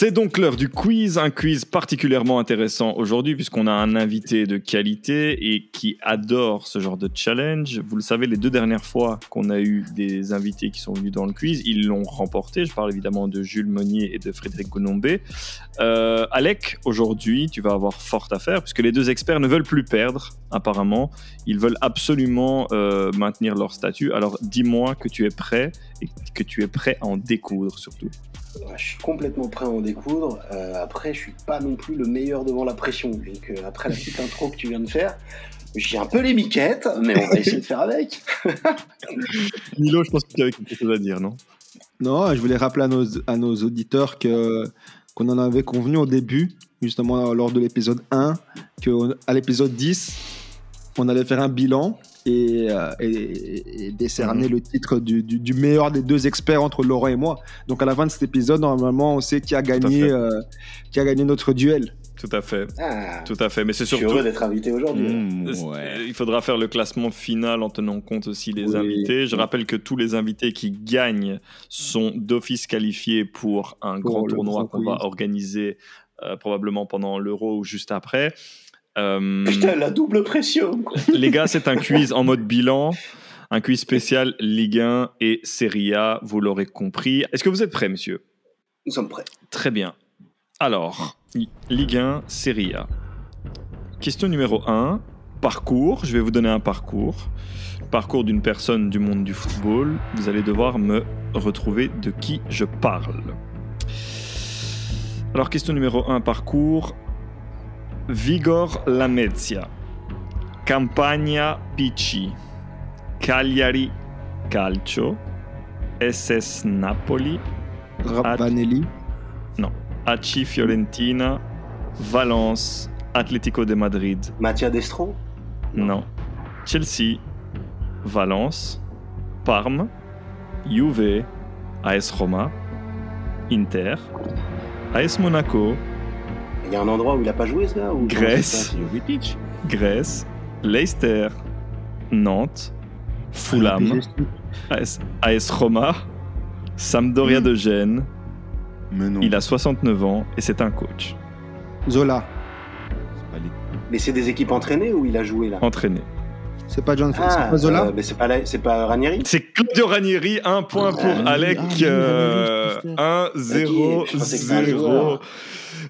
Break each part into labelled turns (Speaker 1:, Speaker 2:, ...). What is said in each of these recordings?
Speaker 1: C'est donc l'heure du quiz, un quiz particulièrement intéressant aujourd'hui puisqu'on a un invité de qualité et qui adore ce genre de challenge. Vous le savez, les deux dernières fois qu'on a eu des invités qui sont venus dans le quiz, ils l'ont remporté. Je parle évidemment de Jules Monnier et de Frédéric Gonombé. Euh, Alec, aujourd'hui, tu vas avoir fort à faire puisque les deux experts ne veulent plus perdre, apparemment. Ils veulent absolument euh, maintenir leur statut. Alors dis-moi que tu es prêt et que tu es prêt à en découdre surtout.
Speaker 2: Je suis complètement prêt à en découdre. Euh, après, je suis pas non plus le meilleur devant la pression. Donc, euh, après la petite intro que tu viens de faire, j'ai un peu les miquettes, mais on va essayer de faire avec.
Speaker 1: Milo, je pense que tu avais quelque chose à dire, non?
Speaker 3: Non, je voulais rappeler à nos, à nos auditeurs que qu'on en avait convenu au début, justement lors de l'épisode 1, qu'à l'épisode 10, on allait faire un bilan et, euh, décerner mhm. le titre du, du, meilleur des deux experts entre Laurent et moi. Donc à la fin de cet épisode, normalement, on sait qui a gagné, euh, qui a gagné notre duel.
Speaker 1: Tout à fait. Ah. Tout à fait. Mais c'est surtout.
Speaker 2: Je suis heureux d'être invité aujourd'hui.
Speaker 1: Mmh, il faudra faire le classement final en tenant compte aussi des invités. Je rappelle que tous les invités qui gagnent sont d'office qualifiés pour un grand tournoi qu'on va organiser euh, probablement pendant l'Euro ou juste après.
Speaker 2: Euh, Putain, la double pression.
Speaker 1: Les gars, c'est un quiz en mode bilan. Un quiz spécial Ligue 1 et Serie A, vous l'aurez compris. Est-ce que vous êtes prêts, monsieur
Speaker 2: Nous sommes prêts.
Speaker 1: Très bien. Alors, Ligue 1, Serie A. Question numéro 1. Parcours. Je vais vous donner un parcours. Parcours d'une personne du monde du football. Vous allez devoir me retrouver de qui je parle. Alors, question numéro 1, parcours. Vigor Lamezia, Campagna PC, Cagliari Calcio, SS Napoli,
Speaker 3: Ravanelli,
Speaker 1: no, AC Fiorentina, Valence, Atlético de Madrid.
Speaker 2: Mattia Destro?
Speaker 1: Non. Chelsea, Valence, Parme, Juve, AS Roma, Inter, AS Monaco,
Speaker 2: il y a un endroit où il n'a pas joué, ce gars
Speaker 1: Grèce. Grèce. Leicester. Nantes. Fulham. AS, AS Roma. Sampdoria hmm. de Gênes. Il a 69 ans et c'est un coach.
Speaker 3: Zola.
Speaker 2: Mais c'est des équipes entraînées ou il a joué là?
Speaker 1: Entraîné.
Speaker 3: C'est pas John ah, pas Zola euh,
Speaker 2: Mais c'est pas, c'est pas Ranieri
Speaker 1: C'est Claudio Ranieri, un point pour Alec. 1, 0, 0.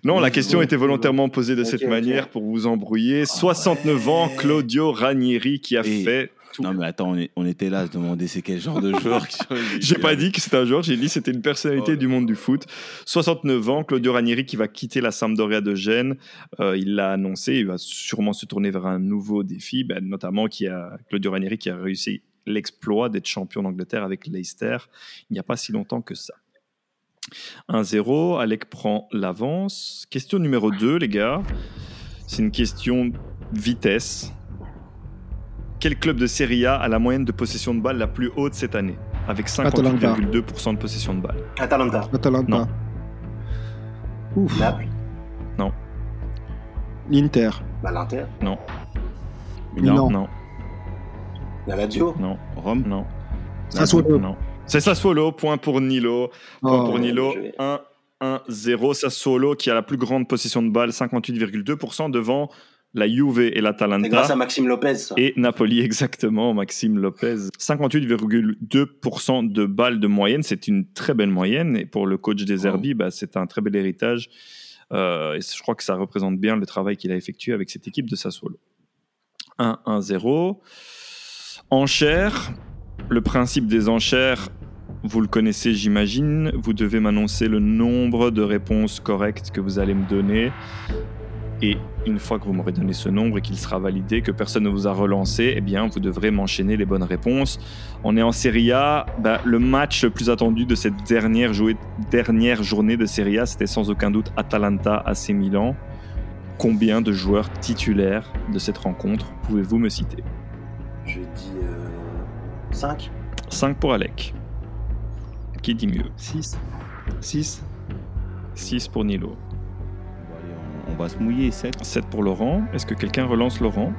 Speaker 1: Non, la question était volontairement posée de cette manière pour vous embrouiller. 69 ans, Claudio Ranieri qui a fait tout.
Speaker 4: Non mais attends, on, était là à se demander c'est quel genre de joueur.
Speaker 1: j'ai pas dit que c'était un joueur, j'ai dit c'était une personnalité du monde du foot. 69 ans, Claudio Ranieri qui va quitter la Sampdoria de Gênes. Euh, il l'a annoncé, il va sûrement se tourner vers un nouveau défi, ben, notamment qui a Claudio Ranieri qui a réussi l'exploit d'être champion d'Angleterre avec Leicester il n'y a pas si longtemps que ça. 1-0, Alec prend l'avance. Question numéro 2, les gars. C'est une question vitesse. Quel club de Serie A a la moyenne de possession de balle la plus haute cette année Avec 58,2% de possession de balle?
Speaker 2: Atalanta.
Speaker 3: Atalanta.
Speaker 1: Non.
Speaker 2: Ouf. Naples.
Speaker 1: Non.
Speaker 3: L'Inter.
Speaker 2: Bah, L'Inter.
Speaker 1: Non.
Speaker 3: Milan.
Speaker 1: Non.
Speaker 2: La Lazio.
Speaker 1: Non.
Speaker 4: Rome.
Speaker 1: Non.
Speaker 3: Sassuolo.
Speaker 1: Non. C'est Sassuolo, point pour Nilo. Point pour oh. Nilo, 1, 1, 0. Sassuolo qui a la plus grande possession de balle, 58,2% devant la Juve et l'Atalanta.
Speaker 2: Grâce à Maxime Lopez. Ça.
Speaker 1: Et Napoli, exactement, Maxime Lopez. 58,2% de balles de moyenne, c'est une très belle moyenne. Et pour le coach des Herbis, bah, c'est un très bel héritage. Euh, et je crois que ça représente bien le travail qu'il a effectué avec cette équipe de Sassuolo. 1-1-0. Enchère. Le principe des enchères, vous le connaissez, j'imagine. Vous devez m'annoncer le nombre de réponses correctes que vous allez me donner. Et une fois que vous m'aurez donné ce nombre et qu'il sera validé, que personne ne vous a relancé, eh bien, vous devrez m'enchaîner les bonnes réponses. On est en Serie A. Bah, le match le plus attendu de cette dernière, dernière journée de Serie A, c'était sans aucun doute Atalanta AC Milan. Combien de joueurs titulaires de cette rencontre pouvez-vous me citer?
Speaker 2: Je dis 5
Speaker 1: euh, 5 pour Alec. Qui dit mieux?
Speaker 3: 6. 6.
Speaker 1: 6 pour Nilo.
Speaker 4: On, va se mouiller, 7.
Speaker 1: 7 pour Laurent. Est-ce que quelqu'un relance Laurent?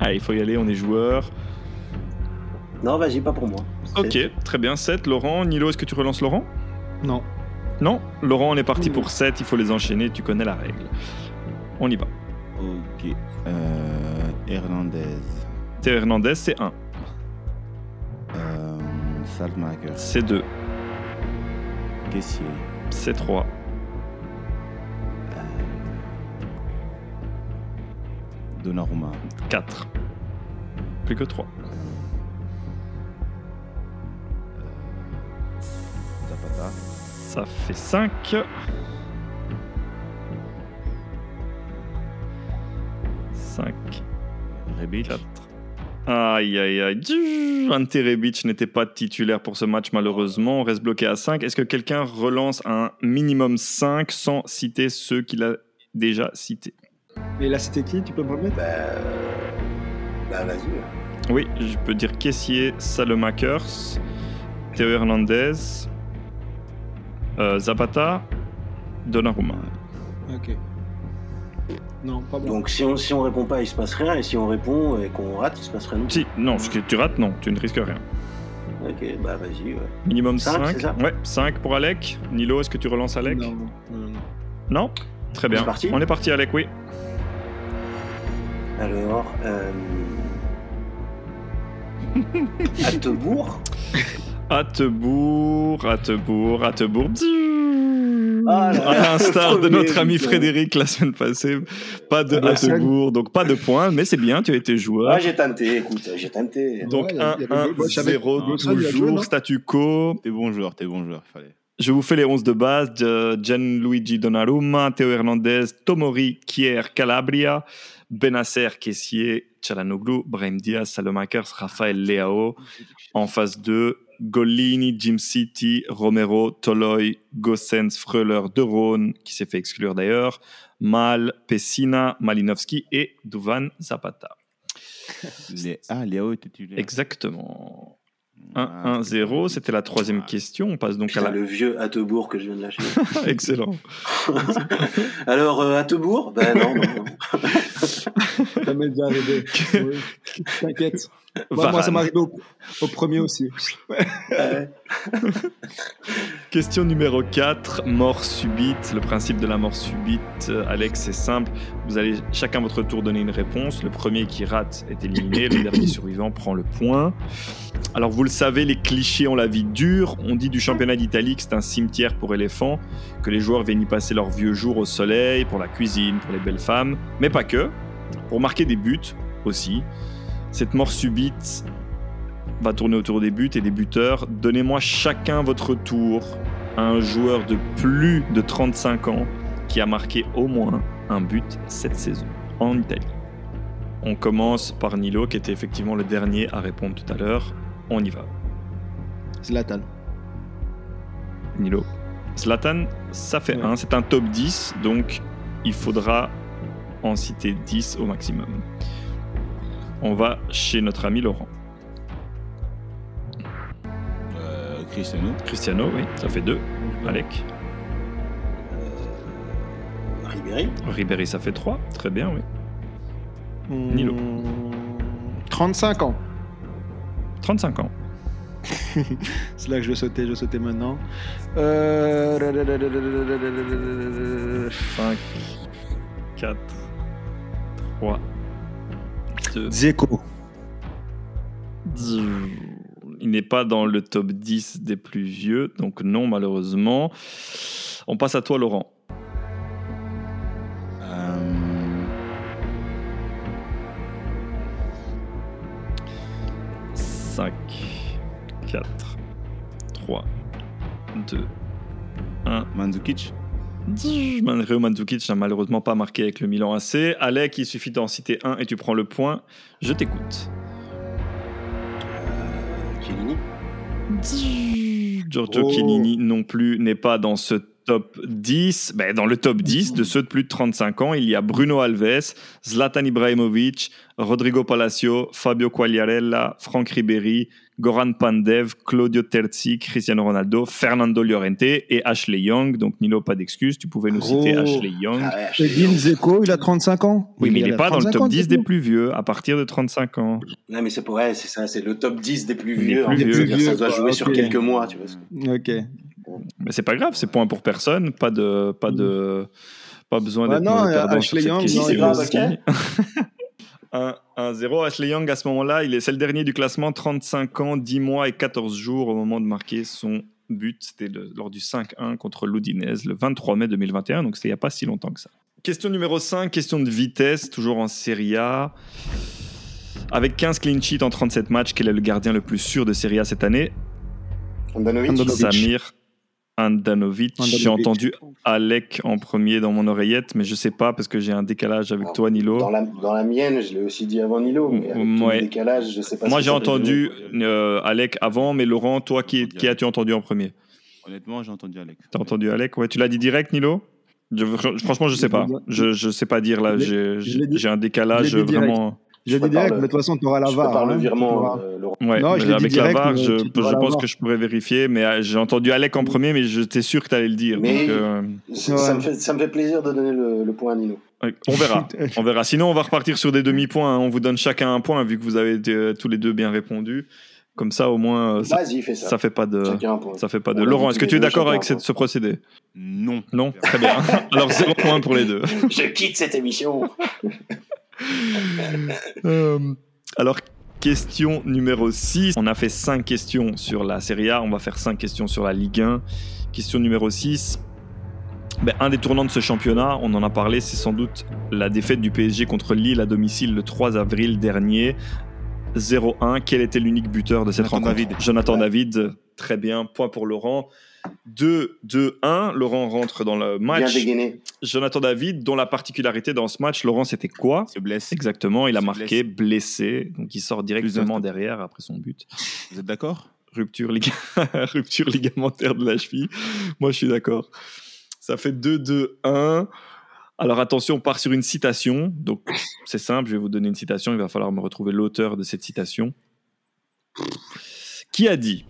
Speaker 1: Allez, il faut y aller, on est joueur.
Speaker 2: Non, vas-y, pas pour moi.
Speaker 1: Ok, très bien, 7. Laurent, Nilo, est-ce que tu relances Laurent?
Speaker 3: Non.
Speaker 1: Non? Laurent, on est parti
Speaker 3: Oui.
Speaker 1: pour 7, il faut les enchaîner, tu connais la règle. On y va.
Speaker 4: Ok. Euh, Hernandez.
Speaker 1: Théo Hernandez, c'est 1.
Speaker 4: Euh, Saltmaker.
Speaker 1: C'est 2.
Speaker 4: Caissier.
Speaker 1: C'est 3.
Speaker 4: Donnarumma.
Speaker 1: 4. Plus que 3.
Speaker 4: Zapata.
Speaker 1: Ça fait 5. 5,
Speaker 4: Rebic.
Speaker 1: 4. Aïe, aïe, aïe. Djou, Ante Rebic n'était pas titulaire pour ce match, malheureusement. On reste bloqué à 5. Est-ce que quelqu'un relance un minimum 5 sans citer ceux qu'il a déjà cités?
Speaker 3: Et là, c'était qui Tu peux me remettre?
Speaker 2: Bah, euh, bah vas-y.
Speaker 1: Oui, je peux dire Caissier, Salemakers, Théo Hernandez, euh, Zapata, Donnarumma.
Speaker 3: Ok. Non, pas bon.
Speaker 2: Donc si on, si on répond pas, il se passe rien. Et si on répond et qu'on rate, il se passe rien.
Speaker 1: Si, non, ce que tu rates, non, tu ne risques rien.
Speaker 2: Ok, bah vas-y. ouais.
Speaker 1: Minimum
Speaker 2: Cinq,
Speaker 1: 5.
Speaker 2: c'est ça
Speaker 1: Ouais, 5 pour Alec. Nilo, est-ce que tu relances Alec
Speaker 3: Non, non, non, non.
Speaker 1: Non Très bien.
Speaker 2: C'est parti
Speaker 1: On est parti, Alec, oui.
Speaker 2: Alors, euh... Attebourg
Speaker 1: Attebourg, Attebourg, Attebourg.
Speaker 2: Ah là
Speaker 1: à l'instar de notre ami
Speaker 2: putain.
Speaker 1: Frédéric la semaine passée, pas de
Speaker 3: Ah, c'est-
Speaker 1: Attebourg, donc pas de points, mais c'est bien, tu as été joueur.
Speaker 2: Ah, j'ai tenté, écoute, j'ai tenté.
Speaker 1: donc
Speaker 3: Ouais, il y a- il y avait- moi, je savais-
Speaker 1: 1-1-0
Speaker 3: Wilson, il a joué, non
Speaker 1: toujours, statu quo.
Speaker 4: T'es bon joueur, t'es bon joueur, fallait.
Speaker 1: Je vous fais les 11 de base. de Gianluigi Donnarumma, Théo Hernandez, Tomori, Kier, Calabria, Benacer, Kessier, Chalanoglu, Brahim Diaz, Salomakers, Rafael Leao. En phase 2, Gollini, Jim City, Romero, Toloy, Gossens, Freuler, De Roon, qui s'est fait exclure d'ailleurs, Mal, Pessina, Malinowski et Duvan Zapata.
Speaker 4: Les... Ah, Léo était titulaire.
Speaker 1: Exactement.
Speaker 4: Ah,
Speaker 1: 1-1-0, c'était la troisième
Speaker 4: Ah.
Speaker 1: question. On passe donc à la...
Speaker 2: le vieux Attebourg que je viens de lâcher.
Speaker 1: Excellent.
Speaker 2: Alors, euh, Attebourg Ben non, non, non.
Speaker 3: Ça m'est déjà arrivé. Oui. T'inquiète. Moi, moi, ça m'est arrivé au, au premier aussi.
Speaker 2: Ouais.
Speaker 1: Question numéro 4, mort subite. Le principe de la mort subite, euh, Alex, c'est simple. Vous allez chacun votre tour donner une réponse. Le premier qui rate est éliminé, le dernier survivant prend le point. Alors vous le savez, les clichés ont la vie dure. On dit du championnat d'Italie que c'est un cimetière pour éléphants, que les joueurs viennent y passer leurs vieux jours au soleil, pour la cuisine, pour les belles femmes, mais pas que. Pour marquer des buts aussi. Cette mort subite va tourner autour des buts et des buteurs. Donnez-moi chacun votre tour à un joueur de plus de 35 ans qui a marqué au moins un but cette saison en Italie. On commence par Nilo, qui était effectivement le dernier à répondre tout à l'heure. On y va.
Speaker 3: Zlatan.
Speaker 1: Nilo. Zlatan, ça fait
Speaker 3: Ouais.
Speaker 1: 1. C'est un top 10, donc il faudra en citer 10 au maximum. On va chez notre ami Laurent.
Speaker 4: Euh, Cristiano.
Speaker 1: Cristiano, oui, ça fait 2. Alec.
Speaker 2: Ribéry
Speaker 1: Ribéry, ça fait 3. Très bien, oui. Nilo.
Speaker 3: Hmm, 35 ans.
Speaker 1: 35 ans.
Speaker 3: C'est là que je vais sauter, je vais sauter maintenant. Euh...
Speaker 1: 5, 4, 3, 2.
Speaker 3: Dzeko.
Speaker 1: Il n'est pas dans le top 10 des plus vieux, donc non, malheureusement. On passe à toi, Laurent.
Speaker 4: Euh,
Speaker 1: 5, 4, 3, 2, 1.
Speaker 4: Mandzukic.
Speaker 1: Manreo Mandzukic n'a malheureusement pas marqué avec le Milan AC. Alec, il suffit d'en citer un et tu prends le point. Je t'écoute.
Speaker 2: euh, Chiellini
Speaker 1: Giorgio
Speaker 3: Oh.
Speaker 1: Chiellini non plus n'est pas dans ce top 10, ben, dans le top 10 de ceux de plus de 35 ans, il y a Bruno Alves, Zlatan Ibrahimovic, Rodrigo Palacio, Fabio Quagliarella, Franck Ribéry, Goran Pandev, Claudio Terzi, Cristiano Ronaldo, Fernando Llorente et Ashley Young. Donc Nilo, pas d'excuse, tu pouvais nous citer
Speaker 3: Oh.
Speaker 1: Ashley Young.
Speaker 2: Ah ouais.
Speaker 3: Zeko, il a 35 ans
Speaker 1: Oui, mais il n'est pas dans le
Speaker 3: 35
Speaker 1: top
Speaker 3: ans,
Speaker 1: 10 des plus vieux, à partir de 35 ans.
Speaker 2: Non, mais c'est pour elle, c'est ça, c'est le top 10 des plus
Speaker 1: Des
Speaker 2: vieux. ça doit jouer sur quelques mois, tu vois.
Speaker 3: Ok.
Speaker 1: Mais c'est pas grave, c'est point pour personne, pas de, pas de, pas besoin
Speaker 3: Bah
Speaker 1: d'être
Speaker 3: non, Ashley
Speaker 1: sur cette
Speaker 3: Young,
Speaker 1: question
Speaker 2: non, c'est grave,
Speaker 1: aussi. 1-0. Ashley Young, à ce moment-là, il est, c'est le dernier du classement, 35 ans, 10 mois et 14 jours au moment de marquer son but. C'était le- lors du 5-1 contre l'Udinez le 23 mai 2021, donc c'était il n'y a pas si longtemps que ça. Question numéro 5, question de vitesse, toujours en Serie A. Avec 15 clean sheets en 37 matchs, quel est le gardien le plus sûr de Serie A cette année?
Speaker 2: Andanovic.
Speaker 3: Andanovic.
Speaker 1: Samir Andanovic. J'ai entendu Alec en premier dans mon oreillette, mais je sais pas parce que j'ai un décalage avec toi, Nilo.
Speaker 2: Dans la, dans la mienne, je l'ai aussi dit avant Nilo, mais avec
Speaker 1: Ouais.
Speaker 2: le décalage, je sais pas
Speaker 1: Moi, j'ai entendu euh, Alec avant, mais Laurent, toi, qui, qui as-tu entendu en premier?
Speaker 4: Honnêtement, j'ai entendu Alex.
Speaker 1: T'as entendu Alec? Ouais, tu l'as dit direct, Nilo? Je- Franchement, je sais pas. Je, je sais pas dire là. J'ai un décalage vraiment.
Speaker 3: J'ai dit
Speaker 2: prépare
Speaker 3: direct,
Speaker 2: le-
Speaker 3: mais de toute façon, tu auras la
Speaker 2: Je
Speaker 3: VAR.
Speaker 2: le
Speaker 3: hein, tu
Speaker 2: virement, euh, Laurent.
Speaker 1: Ouais,
Speaker 3: Non, je l'ai dit
Speaker 1: avec
Speaker 3: direct,
Speaker 1: la VAR, je, je pense que je pourrais vérifier, mais euh, j'ai entendu Alec en premier, mais j'étais sûr que tu allais le dire.
Speaker 2: Mais-
Speaker 1: donc, euh,
Speaker 2: Ça,
Speaker 3: Ouais.
Speaker 2: me fait, ça me fait plaisir de donner le, le point à Nino.
Speaker 1: ouais, on verra. on verra. Sinon, on va repartir sur des demi-points. hein. On vous donne chacun un point, vu que vous avez euh, tous les deux bien répondu. Comme ça, au moins, ça,
Speaker 2: Vas-y, fais ça.
Speaker 1: ça fait pas de. Ça fait pas de.
Speaker 2: On
Speaker 1: Laurent, est-ce que tu es d'accord avec ce procédé?
Speaker 4: Non.
Speaker 1: Non? Très bien. Alors, zéro point pour les deux.
Speaker 2: Je quitte cette émission.
Speaker 1: Euh, alors, question numéro 6. On a fait 5 questions sur la Serie A. On va faire 5 questions sur la Ligue 1. Question numéro 6. Ben, un des tournants de ce championnat, on en a parlé, c'est sans doute la défaite du PSG contre Lille à domicile le 3 avril dernier. 0-1. Quel était l'unique buteur de cette
Speaker 4: Jonathan
Speaker 1: rencontre?
Speaker 4: David.
Speaker 1: Jonathan David. Très bien. Point pour Laurent. 2-2-1. Laurent rentre dans le
Speaker 2: Bien
Speaker 1: match.
Speaker 2: dégainé.
Speaker 1: Jonathan David, dont la particularité dans ce match, Laurent, c'était quoi?
Speaker 4: Se blesse.
Speaker 1: Exactement, il a
Speaker 4: Se
Speaker 1: marqué, blessé, donc il sort directement derrière après son but.
Speaker 4: Vous êtes d'accord?
Speaker 1: Rupture, lig- Rupture ligamentaire de la cheville. Moi, je suis d'accord. Ça fait 2-2-1. Alors attention, on part sur une citation. Donc c'est simple, je vais vous donner une citation. Il va falloir me retrouver l'auteur de cette citation. Qui a dit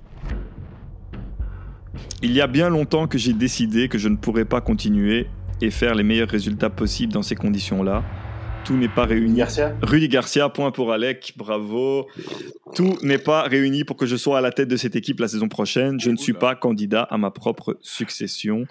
Speaker 1: Il y a bien longtemps que j'ai décidé que je ne pourrais pas continuer et faire les meilleurs résultats possibles dans ces conditions-là. Tout n'est pas réuni
Speaker 2: Garcia
Speaker 1: Rudy Garcia, point pour Alec, bravo. Tout n'est pas réuni pour que je sois à la tête de cette équipe la saison prochaine. Je ne suis pas candidat à ma propre succession.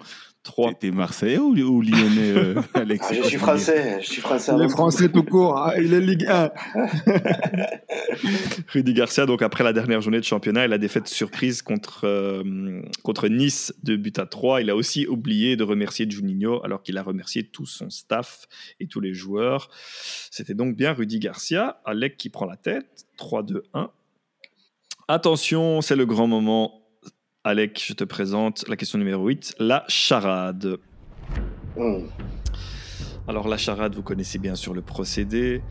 Speaker 1: 3.
Speaker 4: T'es Marseillais ou, ou Lyonnais, euh, Alex?
Speaker 2: Ah, Je suis français. Je suis français.
Speaker 3: Il
Speaker 2: avant
Speaker 3: est
Speaker 2: tout.
Speaker 3: français tout court. hein, Il est Ligue 1.
Speaker 1: Rudy Garcia, donc après la dernière journée de championnat et la défaite surprise contre, euh, contre Nice de but à 3, il a aussi oublié de remercier Juninho alors qu'il a remercié tout son staff et tous les joueurs. C'était donc bien Rudy Garcia. Alec qui prend la tête. 3-2-1. Attention, c'est le grand moment. Alec, je te présente la question numéro 8, la charade.
Speaker 2: Hum.
Speaker 1: Alors la charade, vous connaissez bien sûr le procédé.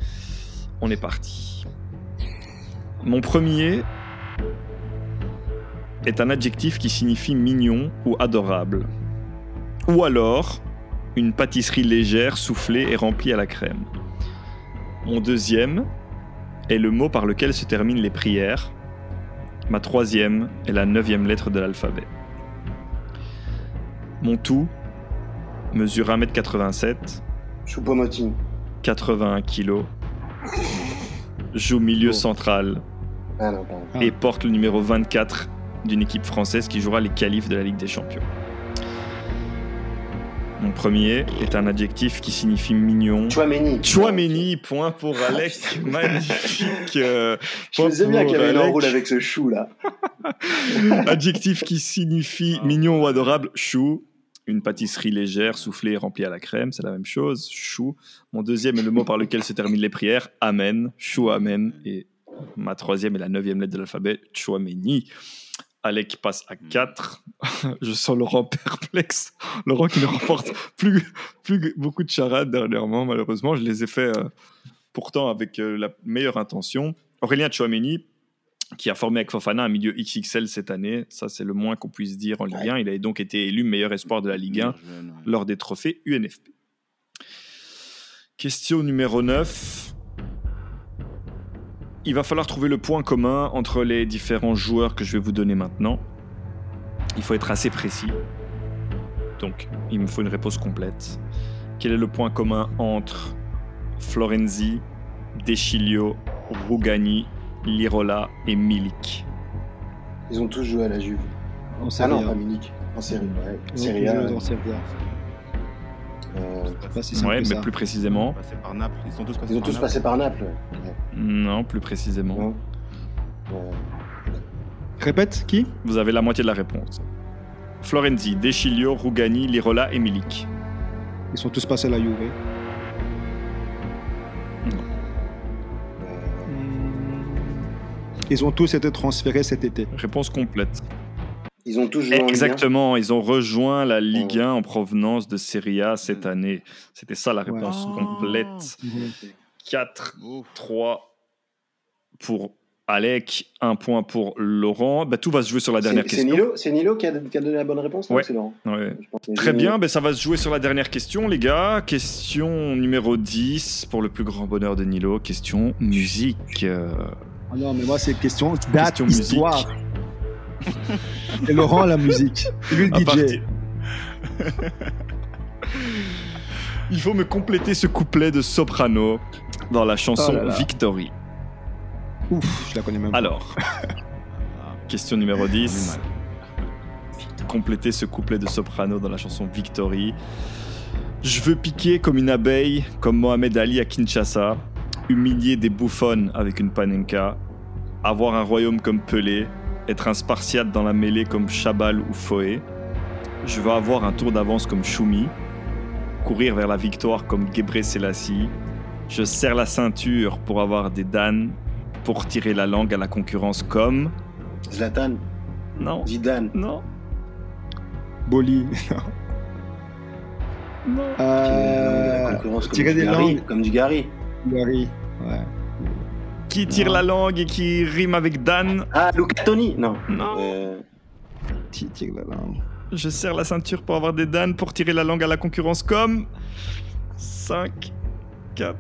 Speaker 1: On est parti. Mon premier est un adjectif qui signifie mignon ou adorable. Ou alors une pâtisserie légère, soufflée et remplie à la crème. Mon deuxième est le mot par lequel se terminent les prières. Ma troisième est la neuvième lettre de l'alphabet. Mon tout mesure 1m87,
Speaker 2: Choupo-Moting.
Speaker 1: 81 kg, joue milieu
Speaker 3: Oh.
Speaker 1: central
Speaker 2: Ah non.
Speaker 3: Ah.
Speaker 1: et porte le numéro 24 d'une équipe française qui jouera les qualifs de la Ligue des Champions. Mon premier est un adjectif qui signifie mignon.
Speaker 2: Chouameni.
Speaker 1: Chouameni, point pour Alec, magnifique. euh,
Speaker 2: Je me disais bien qu'il y avait une
Speaker 1: Alec.
Speaker 2: enroule avec ce chou là.
Speaker 1: Adjectif qui signifie mignon ou adorable, chou. Une pâtisserie légère, soufflée et remplie à la crème, c'est la même chose, chou. Mon deuxième est le mot par lequel se terminent les prières, amen, chou amen. Et ma troisième est la neuvième lettre de l'alphabet, chouameni. Alec passe à 4. Je sens Laurent perplexe. Laurent qui ne remporte plus, plus beaucoup de charades dernièrement, malheureusement. Je les ai fait euh, pourtant avec euh, la meilleure intention. Aurélien Chouameni, qui a formé avec Fofana un milieu XXL cette année. Ça, c'est le moins qu'on puisse dire en Ligue
Speaker 2: Ouais.
Speaker 1: 1. Il a donc été élu meilleur espoir de la Ligue 1
Speaker 4: Jeune, ouais.
Speaker 1: lors des trophées UNFP. Question numéro 9. Il va falloir trouver le point commun entre les différents joueurs que je vais vous donner maintenant. Il faut être assez précis. Donc, il me faut une réponse complète. Quel est le point commun entre Florenzi, Deschilio, Rugani, Lirola et Milik?
Speaker 2: Ils ont tous joué à la Juve.
Speaker 3: En
Speaker 2: Ah non, pas Munich. En série, ouais.
Speaker 3: En C'est pas si simple
Speaker 1: Ouais,
Speaker 3: que
Speaker 1: mais
Speaker 3: ça.
Speaker 1: plus précisément.
Speaker 4: Passés par Naples. Ils sont tous passés
Speaker 2: Ils ont
Speaker 4: par
Speaker 2: tous
Speaker 4: Naples.
Speaker 2: passé par Naples. ouais.
Speaker 1: Non, plus précisément.
Speaker 2: Non Ouais.
Speaker 3: Répète, qui?
Speaker 1: Vous avez la moitié de la réponse. Florenzi, Deschilio, Rugani, Lirola et Milik.
Speaker 3: Ils sont tous passés à la Juve.
Speaker 2: Euh,
Speaker 3: Ils ont tous été transférés cet été.
Speaker 1: Réponse complète.
Speaker 2: Ils ont tous joué en Ligue 1.
Speaker 1: Exactement, ils ont rejoint la Ligue
Speaker 2: Ouais.
Speaker 1: 1 en provenance de Serie A cette année. C'était ça la réponse
Speaker 4: Ouais.
Speaker 1: complète. 4,
Speaker 4: Ouf.
Speaker 1: 3 pour Alec, 1 point pour Laurent. Bah, tout va se jouer sur la dernière
Speaker 2: c'est
Speaker 1: question.
Speaker 2: Nilo, c'est Nilo qui, a, qui a donné la bonne réponse non,
Speaker 1: Ouais.
Speaker 2: c'est Laurent.
Speaker 1: Ouais.
Speaker 2: Je pense que
Speaker 1: Très bien, ben ça va se jouer sur la dernière question, les gars. Question numéro 10, pour le plus grand bonheur de Nilo. Question musique. Euh,
Speaker 3: Ah non, mais moi, c'est question date,
Speaker 1: Question musique.
Speaker 3: Et Laurent, la musique. Lui,
Speaker 1: à
Speaker 3: le DJ.
Speaker 1: Il faut me compléter ce couplet de soprano dans la chanson
Speaker 3: Oh là là.
Speaker 1: Victory.
Speaker 3: Ouf, je la connais même pas.
Speaker 1: Alors, question numéro
Speaker 4: on est
Speaker 1: 10.
Speaker 4: mal.
Speaker 1: compléter ce couplet de soprano dans la chanson Victory. Je veux piquer comme une abeille, comme Mohamed Ali à Kinshasa, humilier des bouffonnes avec une panenka, avoir un royaume comme Pelé, être un spartiate dans la mêlée comme Chabal ou Foé. Je veux avoir un tour d'avance comme Choumi, courir vers la victoire comme Gebre Selassie. Je serre la ceinture pour avoir des danes, pour tirer la langue à la concurrence comme...
Speaker 2: Zlatan,
Speaker 1: Non,
Speaker 2: Zidane.
Speaker 1: non,
Speaker 3: Boli.
Speaker 1: non.
Speaker 2: qui est
Speaker 3: Euh,
Speaker 2: la concurrence comme
Speaker 3: tirer des
Speaker 2: Gary.
Speaker 3: langues.
Speaker 2: Comme du Gary.
Speaker 3: Gary. Ouais.
Speaker 1: Qui tire
Speaker 3: Non.
Speaker 1: la langue et qui rime avec Dan
Speaker 2: Ah, Luca Toni Non.
Speaker 1: Non.
Speaker 2: Euh,
Speaker 3: Qui tire la langue
Speaker 1: Je serre la ceinture pour avoir des Dan pour tirer la langue à la concurrence comme 5, 4,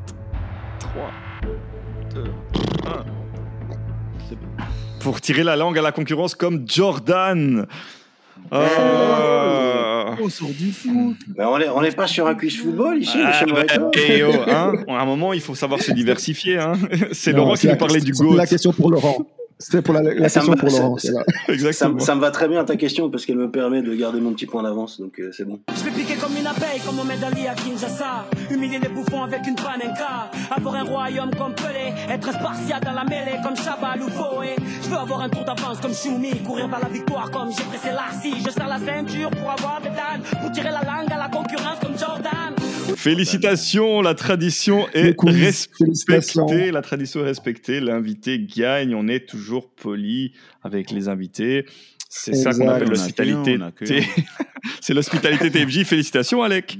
Speaker 1: 3, 2, 1. Pour tirer la langue à la concurrence comme Jordan. Ah.
Speaker 3: On sort du foot.
Speaker 2: mais on n'est on est pas sur un quiz football ici,
Speaker 1: Ah, bah, eh oh, hein. À un moment, il faut savoir se diversifier. Hein. C'est Laurent qui nous parlait du GOAT.
Speaker 3: c'était la question pour Laurent. C'était pour la, la
Speaker 2: Ça
Speaker 3: question
Speaker 2: me-
Speaker 3: pour Laurent.
Speaker 2: ça-
Speaker 3: là.
Speaker 2: ça,
Speaker 1: Exactement.
Speaker 2: ça me va très bien ta question parce qu'elle me permet de garder mon petit point d'avance, donc euh, c'est bon.
Speaker 5: Je vais piquer comme une abeille, comme Mohamed Ali à Kinshasa. Humilier les bouffons avec une panenka. Avoir un royaume comme Pelé. Être un spartiate dans la mêlée comme Chabal ou Foé. Je veux avoir un tour d'avance comme Choumi. Courir vers la victoire comme j'ai pressé Lassie. Je serre la ceinture pour avoir des danes. Pour tirer la langue à la concurrence comme Jordan.
Speaker 1: Félicitations, la tradition est respectée. La tradition est respectée. L'invité gagne. On est toujours poli avec les invités. C'est ça qu'on appelle l'hospitalité. C'est l'hospitalité TFJ. Félicitations, Alec.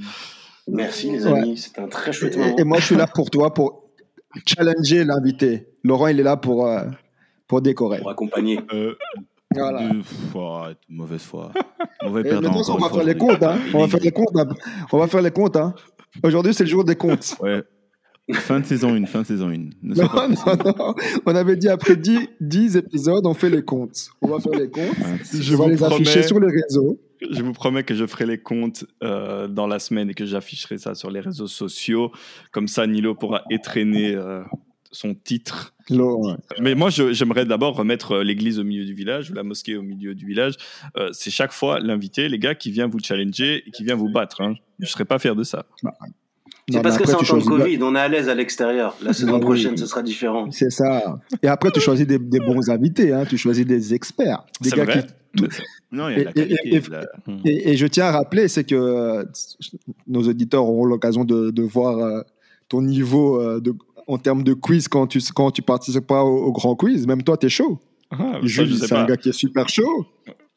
Speaker 2: Merci les
Speaker 3: Ouais.
Speaker 2: amis, c'était un très chouette
Speaker 3: Et,
Speaker 2: moment.
Speaker 3: et moi, je suis là pour toi, pour challenger l'invité. Laurent, il est là pour, euh, pour décorer.
Speaker 2: Pour accompagner.
Speaker 1: Euh,
Speaker 3: Voilà.
Speaker 4: De- Pff, arrête, mauvaise foi. Mauvais perdant.
Speaker 3: on va
Speaker 4: fois,
Speaker 3: comptes. Hein. On va faire les comptes. hein. On va faire les comptes. Hein. Aujourd'hui, c'est le jour des comptes.
Speaker 4: Ouais. Fin de saison 1, fin de saison 1. Ne
Speaker 3: Non,
Speaker 4: pas
Speaker 3: non, non. On avait dit après 10, 10 épisodes, on fait les comptes. On va faire les comptes.
Speaker 1: je
Speaker 3: on va
Speaker 1: vous
Speaker 3: les afficher
Speaker 1: promets,
Speaker 3: sur les réseaux.
Speaker 1: je vous promets que je ferai les comptes euh, dans la semaine et que j'afficherai ça sur les réseaux sociaux. Comme ça, Nilo pourra étraîner euh, son titre.
Speaker 3: Ouais.
Speaker 1: Mais moi, j'aimerais d'abord remettre euh, l'église au milieu du village ou la mosquée au milieu du village. Euh, c'est chaque fois l'invité, les gars, qui vient vous challenger et qui vient vous battre. hein. Je ne serais pas fier de ça.
Speaker 2: C'est parce que c'est en
Speaker 3: tu
Speaker 2: temps de Covid, on est à l'aise à l'extérieur. La saison
Speaker 3: oui.
Speaker 2: prochaine, ce sera différent.
Speaker 3: C'est ça. Et après, tu choisis des, des bons invités. Hein. Tu choisis des experts. Des
Speaker 1: C'est
Speaker 3: gars
Speaker 1: vrai.
Speaker 3: qui
Speaker 1: Mais-
Speaker 4: Non, il y a de la
Speaker 3: Et- et-
Speaker 4: qualité.
Speaker 3: et-
Speaker 4: de la-
Speaker 3: Et, et je tiens à rappeler, c'est que nos auditeurs auront l'occasion de, de voir euh, ton niveau euh, de, en termes de quiz quand tu quand tu participeras au, au grand quiz. Même toi, t'es chaud.
Speaker 1: Ah,
Speaker 3: Jules, c'est un
Speaker 1: pas.
Speaker 3: gars qui est super chaud.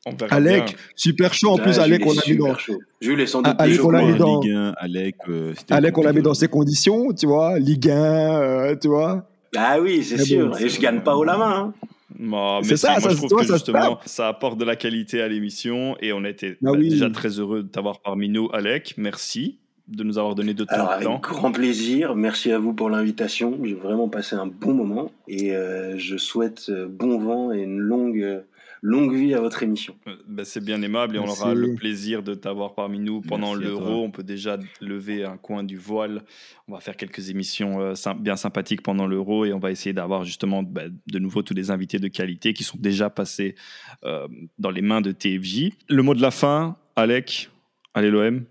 Speaker 1: On
Speaker 3: Alec,
Speaker 1: bien.
Speaker 3: super chaud. En plus,
Speaker 2: Jules
Speaker 3: Alec,
Speaker 2: est
Speaker 3: on l'a mis dans.
Speaker 2: Jules est sans doute
Speaker 3: Ah, Alec, on l'a mis dans-
Speaker 4: Ligue 1, Alec. euh,
Speaker 3: Alec, on l'a mis dans ses conditions, tu vois. Ligue 1, euh, tu vois.
Speaker 2: Ah oui, c'est sûr.
Speaker 3: bon,
Speaker 2: Et je gagne pas haut la main. hein.
Speaker 1: Mais
Speaker 3: C'est ça,
Speaker 1: moi,
Speaker 3: ça
Speaker 1: je trouve que
Speaker 3: ça
Speaker 1: justement, ça apporte de la qualité à l'émission et on était
Speaker 3: Ah
Speaker 1: bah,
Speaker 3: oui.
Speaker 1: déjà très heureux de t'avoir parmi nous, Alec. Merci de nous avoir donné de ton
Speaker 2: Alors avec
Speaker 1: temps.
Speaker 2: grand plaisir, merci à vous pour l'invitation. J'ai vraiment passé un bon moment et euh, je souhaite euh, bon vent et une longue, euh, longue vie à votre émission.
Speaker 1: Bah, c'est bien aimable et on
Speaker 3: Merci.
Speaker 1: aura le plaisir de t'avoir parmi nous pendant l'Euro. On peut déjà lever un coin du voile. On va faire quelques émissions euh, bien sympathiques pendant l'Euro et on va essayer d'avoir justement bah, de nouveau tous les invités de qualité qui sont déjà passés euh, dans les mains de TFJ. Le mot de la fin, Alec, allez l'OM.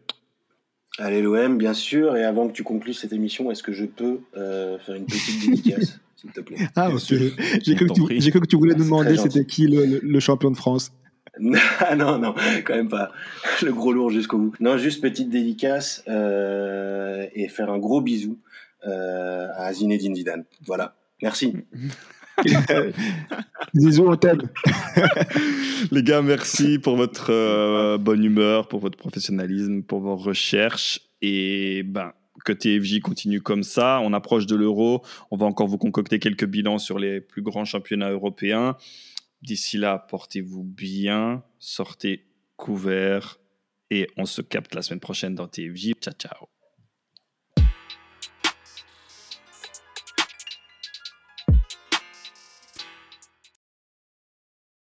Speaker 2: Allez l'OM, bien sûr. Et avant que tu conclues cette émission, est-ce que je peux euh, faire une petite dédicace, s'il te plaît
Speaker 3: Ah, ok. J'ai cru, que tu-
Speaker 4: prie.
Speaker 3: j'ai cru que tu voulais nous demander c'était qui le, le- le champion de France.
Speaker 2: Ah non, non, quand même pas. Le gros lourd jusqu'au bout. Non, juste petite dédicace euh, et faire un gros bisou euh, à Zinedine Zidane. Voilà. Merci.
Speaker 3: Bisous, on t'aime.
Speaker 1: Les gars, merci pour votre euh, bonne humeur, pour votre professionnalisme, pour vos recherches. Et ben, que TFJ continue comme ça. On approche de l'euro. On va encore vous concocter quelques bilans sur les plus grands championnats européens. D'ici là, portez-vous bien, sortez couverts et on se capte la semaine prochaine dans TFJ. Ciao, ciao.